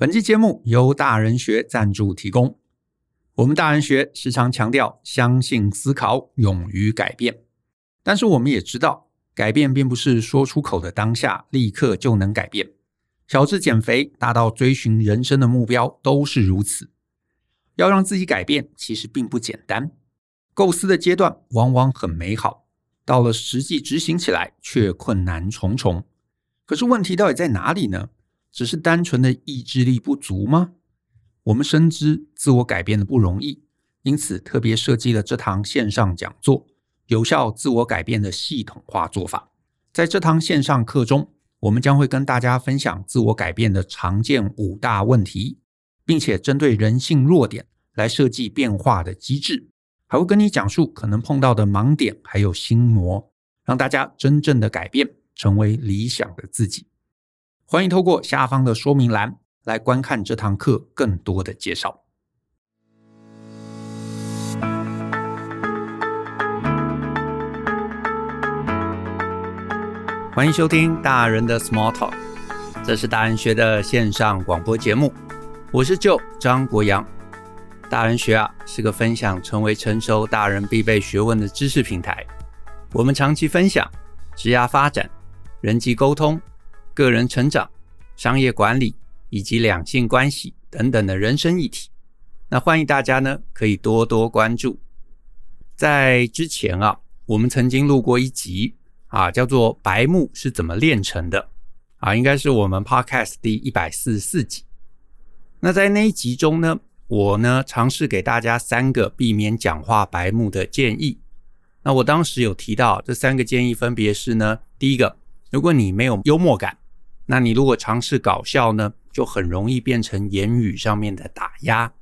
本期节目由大人学赞助提供。我们大人学时常强调相信思考，勇于改变。但是我们也知道，改变并不是说出口的当下立刻就能改变。小至减肥，大到追寻人生的目标，都是如此。要让自己改变，其实并不简单。构思的阶段往往很美好，到了实际执行起来，却困难重重。可是问题到底在哪里呢？只是单纯的意志力不足吗？我们深知自我改变的不容易，因此特别设计了这堂线上讲座——有效自我改变的系统化做法。在这堂线上课中，我们将会跟大家分享自我改变的常见五大问题，并且针对人性弱点来设计变化的机制，还会跟你讲述可能碰到的盲点还有心魔，让大家真正的改变，成为理想的自己。欢迎透过下方的说明栏来观看这堂课更多的介绍。欢迎收听大人的 Small Talk，这是大人学的线上广播节目。我是 Joe 张国阳。大人学啊，是个分享成为成熟大人必备学问的知识平台。我们长期分享职业发展、人际沟通。个人成长、商业管理以及两性关系等等的人生议题，那欢迎大家呢可以多多关注。在之前啊，我们曾经录过一集啊，叫做《白目是怎么炼成的》啊，应该是我们 Podcast 第一百四十四集。那在那一集中呢，我呢尝试给大家三个避免讲话白目的建议。那我当时有提到这三个建议分别是呢，第一个，如果你没有幽默感。那你如果尝试搞笑呢，就很容易变成言语上面的打压。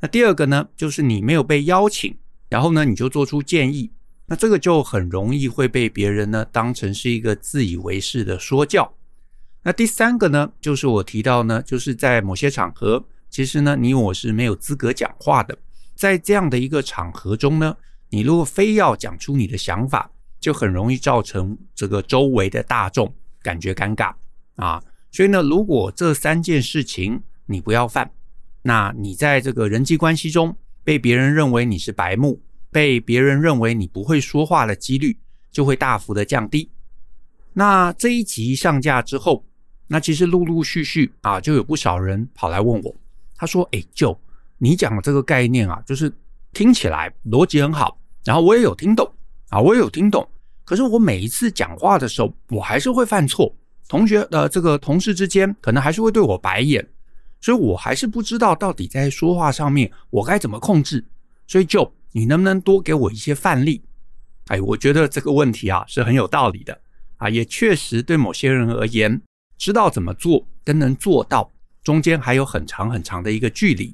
那第二个呢，就是你没有被邀请，然后呢，你就做出建议，那这个就很容易会被别人呢当成是一个自以为是的说教。那第三个呢，就是我提到呢，就是在某些场合，其实呢，你我是没有资格讲话的。在这样的一个场合中呢，你如果非要讲出你的想法，就很容易造成这个周围的大众感觉尴尬。啊，所以呢，如果这三件事情你不要犯，那你在这个人际关系中被别人认为你是白目，被别人认为你不会说话的几率就会大幅的降低。那这一集上架之后，那其实陆陆续续啊，就有不少人跑来问我，他说：“哎，就你讲的这个概念啊，就是听起来逻辑很好，然后我也有听懂啊，我也有听懂，可是我每一次讲话的时候，我还是会犯错。”同学的这个同事之间可能还是会对我白眼，所以我还是不知道到底在说话上面我该怎么控制。所以就你能不能多给我一些范例？哎，我觉得这个问题啊是很有道理的啊，也确实对某些人而言，知道怎么做跟能做到中间还有很长很长的一个距离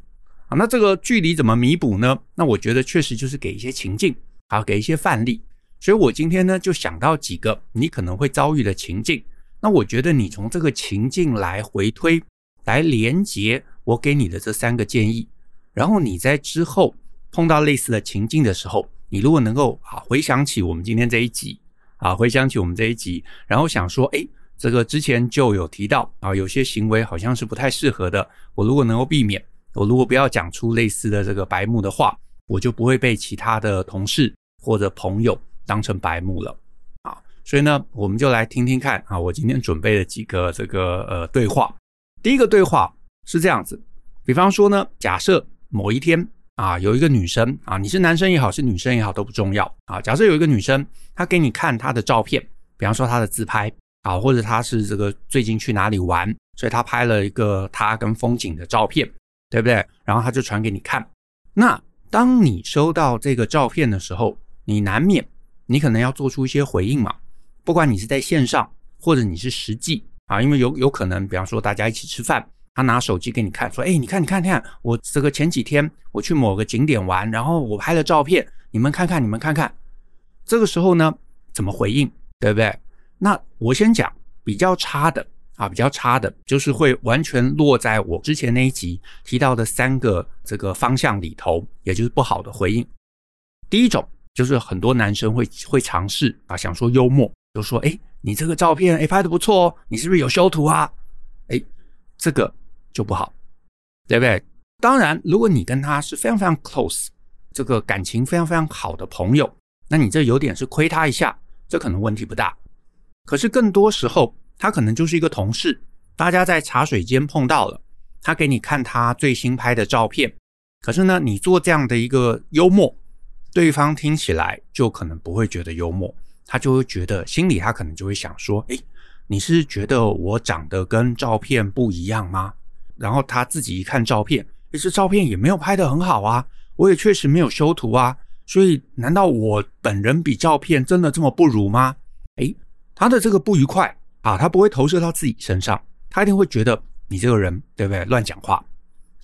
啊。那这个距离怎么弥补呢？那我觉得确实就是给一些情境啊，给一些范例。所以我今天呢就想到几个你可能会遭遇的情境。那我觉得你从这个情境来回推，来连接我给你的这三个建议，然后你在之后碰到类似的情境的时候，你如果能够啊回想起我们今天这一集啊，回想起我们这一集，然后想说，哎，这个之前就有提到啊，有些行为好像是不太适合的，我如果能够避免，我如果不要讲出类似的这个白目的话，我就不会被其他的同事或者朋友当成白目了。所以呢，我们就来听听看啊，我今天准备了几个这个呃对话。第一个对话是这样子，比方说呢，假设某一天啊，有一个女生啊，你是男生也好，是女生也好都不重要啊。假设有一个女生，她给你看她的照片，比方说她的自拍啊，或者她是这个最近去哪里玩，所以她拍了一个她跟风景的照片，对不对？然后她就传给你看。那当你收到这个照片的时候，你难免你可能要做出一些回应嘛。不管你是在线上，或者你是实际啊，因为有有可能，比方说大家一起吃饭，他拿手机给你看，说：“哎，你看，你看，看，我这个前几天我去某个景点玩，然后我拍了照片，你们看看，你们看看。”这个时候呢，怎么回应，对不对？那我先讲比较差的啊，比较差的就是会完全落在我之前那一集提到的三个这个方向里头，也就是不好的回应。第一种就是很多男生会会尝试啊，想说幽默。就说：“哎，你这个照片哎拍的不错哦，你是不是有修图啊？哎，这个就不好，对不对？当然，如果你跟他是非常非常 close，这个感情非常非常好的朋友，那你这有点是亏他一下，这可能问题不大。可是更多时候，他可能就是一个同事，大家在茶水间碰到了，他给你看他最新拍的照片，可是呢，你做这样的一个幽默，对方听起来就可能不会觉得幽默，他就会觉得心里他可能就会想说，诶，你是觉得我长得跟照片不一样吗？然后他自己一看照片。其实照片也没有拍得很好啊，我也确实没有修图啊，所以难道我本人比照片真的这么不如吗？诶，他的这个不愉快啊，他不会投射到自己身上，他一定会觉得你这个人对不对？乱讲话。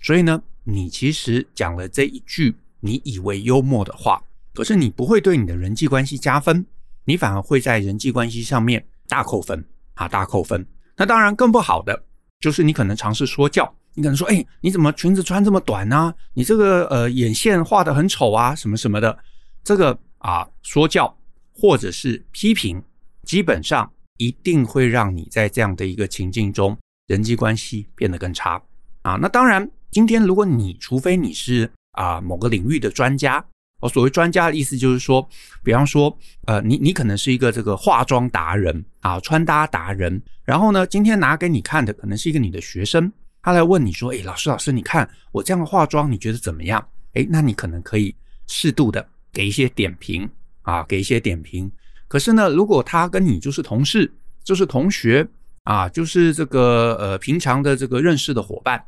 所以呢，你其实讲了这一句你以为幽默的话，可是你不会对你的人际关系加分，你反而会在人际关系上面大扣分啊，大扣分。那当然更不好的就是你可能尝试说教。你可能说，哎，你怎么裙子穿这么短呢？你这个呃眼线画的很丑啊，什么什么的，这个啊说教或者是批评，基本上一定会让你在这样的一个情境中，人际关系变得更差啊。那当然，今天如果你除非你是啊某个领域的专家，我所谓专家的意思就是说，比方说，呃，你你可能是一个这个化妆达人啊，穿搭达人，然后呢，今天拿给你看的可能是一个你的学生。他来问你说：“哎，老师，老师，你看我这样的化妆，你觉得怎么样？哎，那你可能可以适度的给一些点评啊，给一些点评。可是呢，如果他跟你就是同事，就是同学啊，就是这个呃平常的这个认识的伙伴，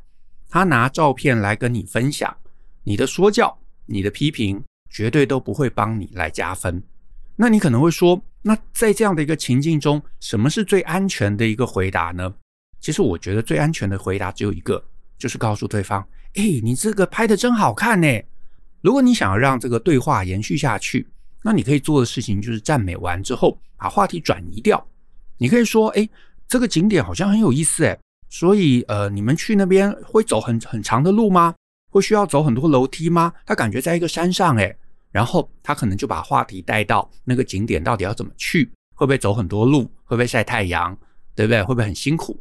他拿照片来跟你分享，你的说教、你的批评，绝对都不会帮你来加分。那你可能会说，那在这样的一个情境中，什么是最安全的一个回答呢？”其实我觉得最安全的回答只有一个，就是告诉对方：“哎，你这个拍得真好看呢。”如果你想要让这个对话延续下去，那你可以做的事情就是赞美完之后，把话题转移掉。你可以说：“哎，这个景点好像很有意思哎，所以呃，你们去那边会走很很长的路吗？会需要走很多楼梯吗？他感觉在一个山上哎。”然后他可能就把话题带到那个景点到底要怎么去，会不会走很多路，会不会晒太阳，对不对？会不会很辛苦？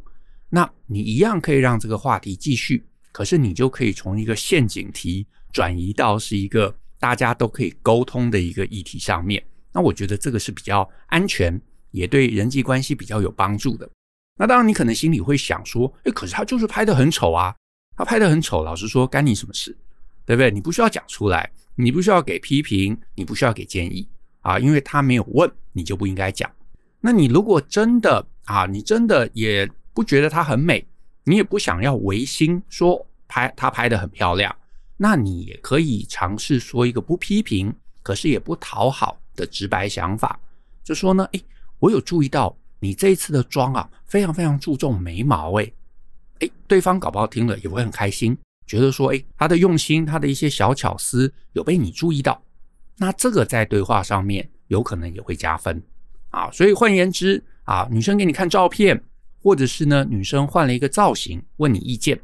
那你一样可以让这个话题继续，可是你就可以从一个陷阱题转移到是一个大家都可以沟通的一个议题上面。那我觉得这个是比较安全，也对人际关系比较有帮助的。那当然，你可能心里会想说，诶，可是他就是拍得很丑啊，他拍得很丑，老实说，干你什么事？对不对？你不需要讲出来，你不需要给批评，你不需要给建议啊，因为他没有问，你就不应该讲。那你如果真的啊，你真的也。不觉得她很美，你也不想要违心说拍她拍得很漂亮，那你也可以尝试说一个不批评，可是也不讨好的直白想法，就说呢，诶，我有注意到你这一次的妆啊，非常非常注重眉毛，诶，诶，对方搞不好听了也会很开心，觉得说，诶，他的用心，他的一些小巧思有被你注意到，那这个在对话上面有可能也会加分啊，所以换言之啊，女生给你看照片。或者是呢，女生换了一个造型，问你意见，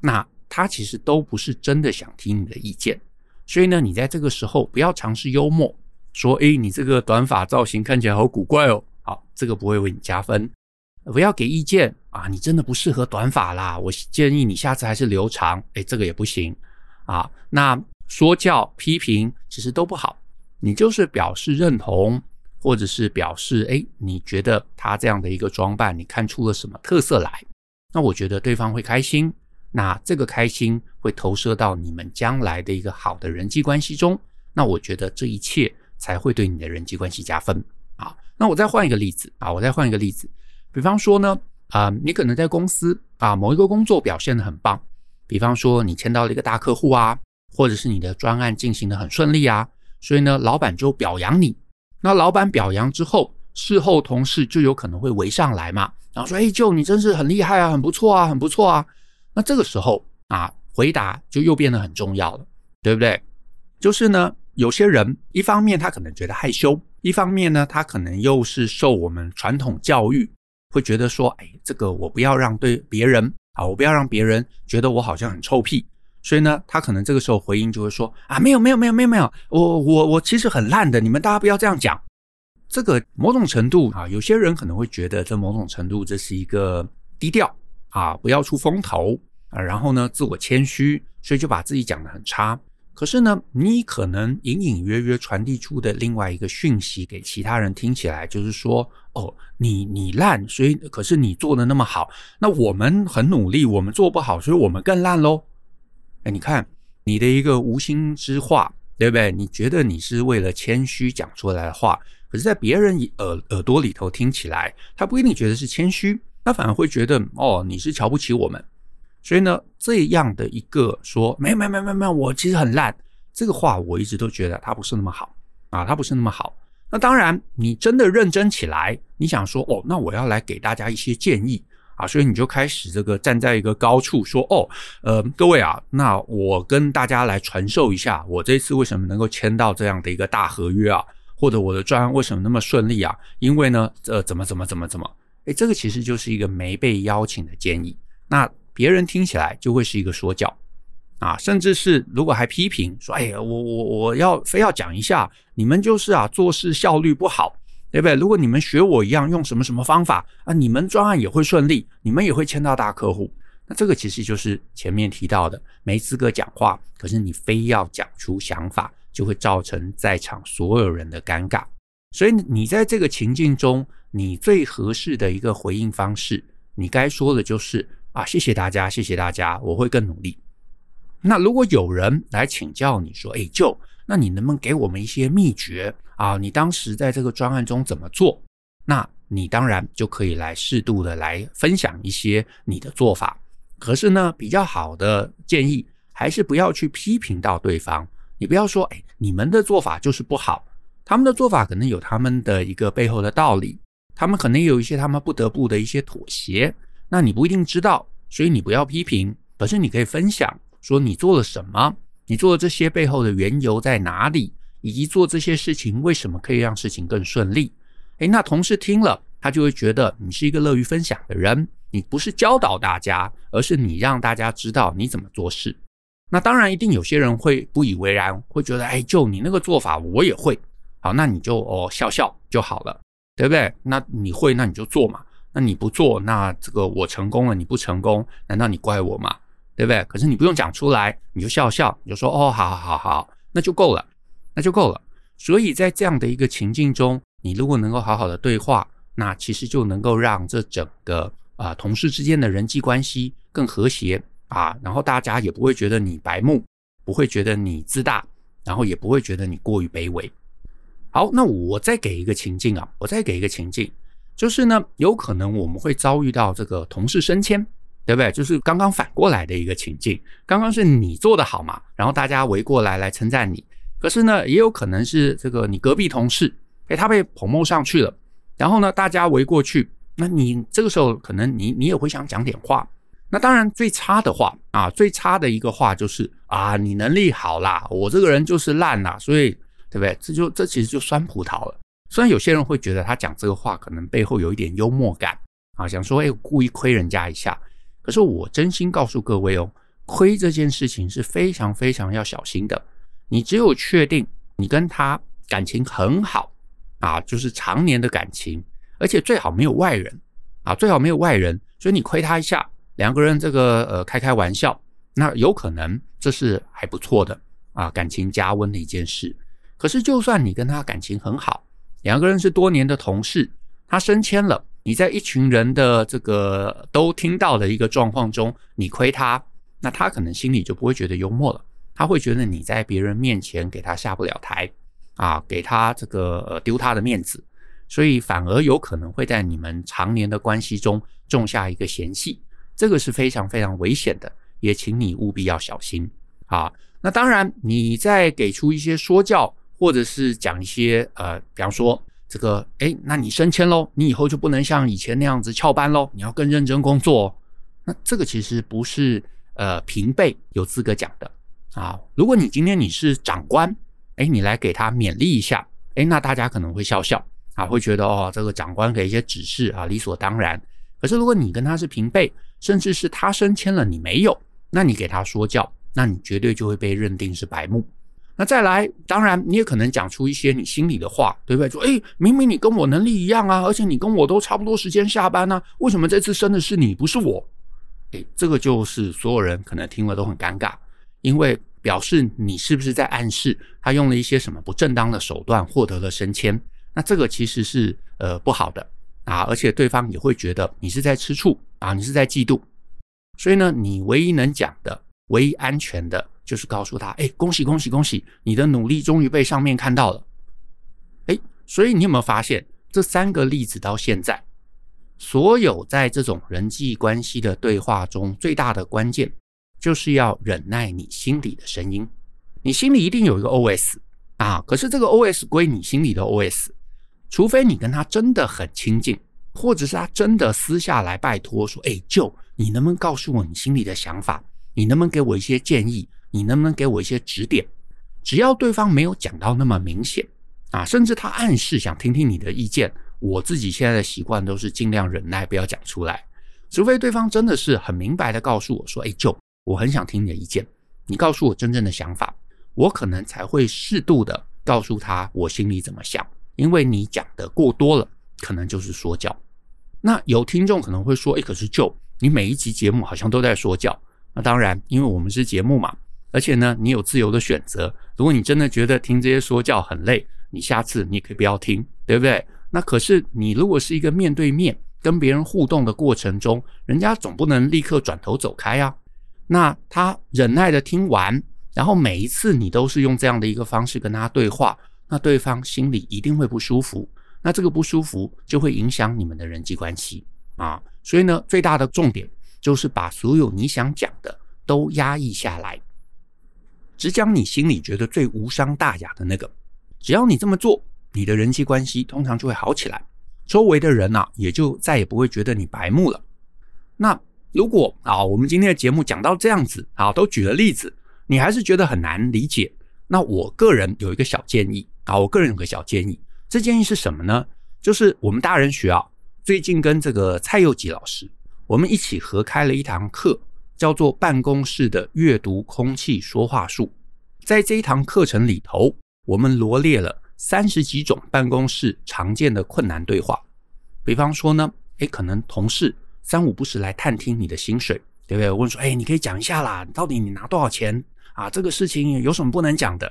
那她其实都不是真的想听你的意见，所以呢，你在这个时候不要尝试幽默，说，哎，你这个短发造型看起来好古怪哦，好，这个不会为你加分，不要给意见啊，你真的不适合短发啦，我建议你下次还是留长，哎，这个也不行啊，那说教批评其实都不好，你就是表示认同。或者是表示，哎，你觉得他这样的一个装扮，你看出了什么特色来？那我觉得对方会开心，那这个开心会投射到你们将来的一个好的人际关系中。那我觉得这一切才会对你的人际关系加分啊。那我再换一个例子啊，我再换一个例子，比方说呢，啊，你可能在公司啊某一个工作表现得很棒，比方说你签到了一个大客户啊，或者是你的专案进行得很顺利啊，所以呢，老板就表扬你。那老板表扬之后，事后同事就有可能会围上来嘛，然后说：“哎，就你真是很厉害啊，很不错啊，很不错啊。”那这个时候啊，回答就又变得很重要了，对不对？就是呢，有些人一方面他可能觉得害羞，一方面呢，他可能又是受我们传统教育，会觉得说：“哎，这个我不要让对别人啊，我不要让别人觉得我好像很臭屁。”所以呢，他可能这个时候回应就会说啊，没有没有没有没有没有，我我我其实很烂的，你们大家不要这样讲。这个某种程度啊，有些人可能会觉得这某种程度这是一个低调啊，不要出风头。啊，然后呢，自我谦虚，所以就把自己讲得很差。可是呢，你可能隐隐约约传递出的另外一个讯息给其他人听起来，就是说，哦，你你烂，所以可是你做的那么好，那我们很努力，我们做不好，所以我们更烂喽。哎，你看你的一个无心之话，对不对？你觉得你是为了谦虚讲出来的话，可是在别人耳耳朵里头听起来，他不一定觉得是谦虚，他反而会觉得，哦，你是瞧不起我们。所以呢，这样的一个说没有没有没有没有，我其实很烂，这个话我一直都觉得它不是那么好啊，它不是那么好。那当然，你真的认真起来，你想说哦，那我要来给大家一些建议啊，所以你就开始这个站在一个高处说哦，呃，各位啊，那我跟大家来传授一下，我这次为什么能够签到这样的一个大合约啊，或者我的专案为什么那么顺利啊？因为呢，呃，怎么怎么怎么怎么，诶，这个其实就是一个没被邀请的建议。那别人听起来就会是一个说教啊，甚至是如果还批评说：“哎呀，我我我要非要讲一下，你们就是啊做事效率不好，对不对？如果你们学我一样用什么什么方法啊，你们专案也会顺利，你们也会签到大客户。那这个其实就是前面提到的没资格讲话，可是你非要讲出想法，就会造成在场所有人的尴尬。所以你在这个情境中，你最合适的一个回应方式，你该说的就是。”啊，谢谢大家，谢谢大家，我会更努力。那如果有人来请教你说，哎，Joe，那你能不能给我们一些秘诀啊？你当时在这个专案中怎么做？那你当然就可以来适度的来分享一些你的做法。可是呢，比较好的建议还是不要去批评到对方。你不要说，哎，你们的做法就是不好，他们的做法可能有他们的一个背后的道理，他们可能有一些他们不得不的一些妥协。那你不一定知道，所以你不要批评，可是你可以分享，说你做了什么，你做了这些背后的缘由在哪里，以及做这些事情为什么可以让事情更顺利。诶，那同事听了，他就会觉得你是一个乐于分享的人，你不是教导大家，而是你让大家知道你怎么做事。那当然，一定有些人会不以为然，会觉得，哎，就你那个做法，我也会。好，那你就哦笑笑就好了，对不对？那你会，那你就做嘛。那你不做，那这个我成功了，你不成功，难道你怪我吗？对不对？可是你不用讲出来，你就笑笑，你就说哦，好好好好，那就够了，那就够了。所以在这样的一个情境中，你如果能够好好的对话，那其实就能够让这整个啊、同事之间的人际关系更和谐啊，然后大家也不会觉得你白目，不会觉得你自大，然后也不会觉得你过于卑微。好，那我再给一个情境啊，我再给一个情境。就是呢，有可能我们会遭遇到这个同事升迁，对不对？就是刚刚反过来的一个情境，刚刚是你做得好嘛，然后大家围过来来称赞你。可是呢，也有可能是这个你隔壁同事，诶，他被捧蒙上去了，然后呢，大家围过去，那你这个时候可能你你也会想讲点话。那当然最差的话啊，最差的一个话就是啊，你能力好啦，我这个人就是烂啦，所以对不对？这就这其实就酸葡萄了。虽然有些人会觉得他讲这个话可能背后有一点幽默感啊，想说哎，故意亏人家一下。可是我真心告诉各位哦，亏这件事情是非常非常要小心的。你只有确定你跟他感情很好啊，就是常年的感情，而且最好没有外人啊，最好没有外人。所以你亏他一下，两个人这个呃开开玩笑，那有可能这是还不错的啊，感情加温的一件事。可是就算你跟他感情很好，两个人是多年的同事，他升迁了，你在一群人的这个都听到的一个状况中，你亏他，那他可能心里就不会觉得幽默了，他会觉得你在别人面前给他下不了台啊，给他这个丢他的面子，所以反而有可能会在你们常年的关系中种下一个嫌隙，这个是非常非常危险的，也请你务必要小心啊。那当然，你再给出一些说教。或者是讲一些呃，比方说这个，诶，那你升迁喽，你以后就不能像以前那样子翘班喽，你要更认真工作。哦那这个其实不是呃平辈有资格讲的啊。如果你今天你是长官，诶，你来给他勉励一下，诶，那大家可能会笑笑啊，会觉得哦，这个长官给一些指示啊，理所当然。可是如果你跟他是平辈，甚至是他升迁了你没有，那你给他说教，那你绝对就会被认定是白目。那再来，当然你也可能讲出一些你心里的话，对不对？说，诶，明明你跟我能力一样啊，而且你跟我都差不多时间下班啊，为什么这次升的是你，不是我？诶，这个就是所有人可能听了都很尴尬，因为表示你是不是在暗示他用了一些什么不正当的手段获得了升迁？那这个其实是呃不好的啊，而且对方也会觉得你是在吃醋啊，你是在嫉妒。所以呢，你唯一能讲的、唯一安全的，就是告诉他：哎，恭喜恭喜恭喜，你的努力终于被上面看到了。哎，所以你有没有发现，这三个例子到现在？所有在这种人际关系的对话中，最大的关键就是要忍耐你心里的声音。你心里一定有一个 OS 啊，可是这个 OS 归你心里的 OS，除非你跟他真的很亲近，或者是他真的私下来拜托说：“哎，就你能不能告诉我你心里的想法？你能不能给我一些建议？你能不能给我一些指点？”只要对方没有讲到那么明显啊，甚至他暗示想听听你的意见。我自己现在的习惯都是尽量忍耐，不要讲出来，除非对方真的是很明白的告诉我说：“哎，就我很想听你的意见，你告诉我真正的想法，我可能才会适度的告诉他我心里怎么想。因为你讲的过多了，可能就是说教。那有听众可能会说：哎，可是就你每一集节目好像都在说教。那当然，因为我们是节目嘛，而且呢，你有自由的选择。如果你真的觉得听这些说教很累，你下次你可以不要听，对不对？”那可是你如果是一个面对面跟别人互动的过程中，人家总不能立刻转头走开啊。那他忍耐的听完，然后每一次你都是用这样的一个方式跟他对话，那对方心里一定会不舒服。那这个不舒服就会影响你们的人际关系啊。所以呢，最大的重点就是把所有你想讲的都压抑下来，只讲你心里觉得最无伤大雅的那个。只要你这么做。你的人际关系通常就会好起来，周围的人啊也就再也不会觉得你白目了。那如果啊，我们今天的节目讲到这样子啊，都举了例子，你还是觉得很难理解。那我个人有一个小建议啊，我个人有个小建议，这建议是什么呢？就是我们大人学啊，最近跟这个蔡佑吉老师，我们一起合开了一堂课，叫做《办公室的阅读空气说话术》。在这一堂课程里头，我们罗列了。三十几种办公室常见的困难对话，比方说呢，诶，可能同事三五不时来探听你的薪水，对不对？问说，诶，你可以讲一下啦，到底你拿多少钱啊？这个事情有什么不能讲的？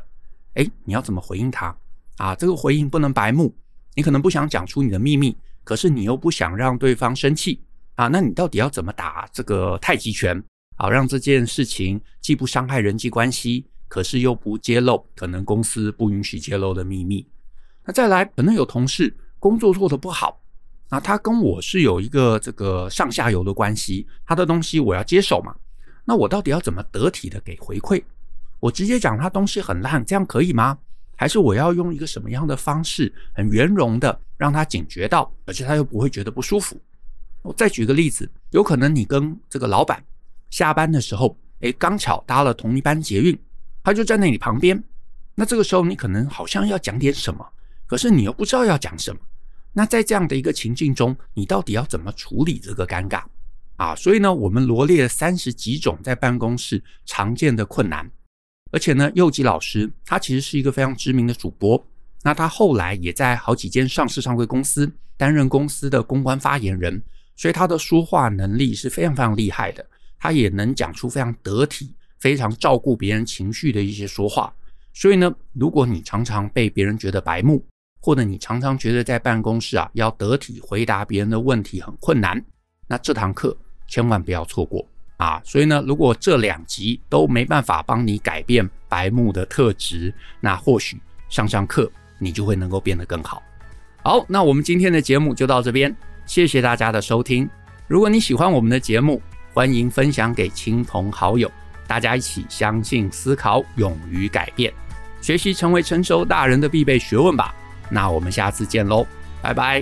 诶，你要怎么回应他？啊，这个回应不能白目，你可能不想讲出你的秘密，可是你又不想让对方生气啊，那你到底要怎么打这个太极拳好？让这件事情既不伤害人际关系。可是又不揭露可能公司不允许揭露的秘密。那再来，可能有同事工作做得不好，那他跟我是有一个这个上下游的关系，他的东西我要接手嘛。那我到底要怎么得体的给回馈？我直接讲他东西很烂，这样可以吗？还是我要用一个什么样的方式，很圆融的让他警觉到，而且他又不会觉得不舒服？我再举个例子，有可能你跟这个老板下班的时候，诶，刚巧搭了同一班捷运。他就站在你旁边，那这个时候你可能好像要讲点什么，可是你又不知道要讲什么。那在这样的一个情境中，你到底要怎么处理这个尴尬啊？所以呢，我们罗列了三十几种在办公室常见的困难，而且呢，佑吉老师他其实是一个非常知名的主播，那他后来也在好几间上市上柜公司担任公司的公关发言人，所以他的说话能力是非常非常厉害的，他也能讲出非常得体。非常照顾别人情绪的一些说话，所以呢，如果你常常被别人觉得白目，或者你常常觉得在办公室啊要得体回答别人的问题很困难，那这堂课千万不要错过啊！所以呢，如果这两集都没办法帮你改变白目的特质，那或许上上课你就会能够变得更好。好，那我们今天的节目就到这边，谢谢大家的收听。如果你喜欢我们的节目，欢迎分享给亲朋好友。大家一起相信、思考、勇于改变，学习成为成熟大人的必备学问吧。那我们下次见喽，拜拜。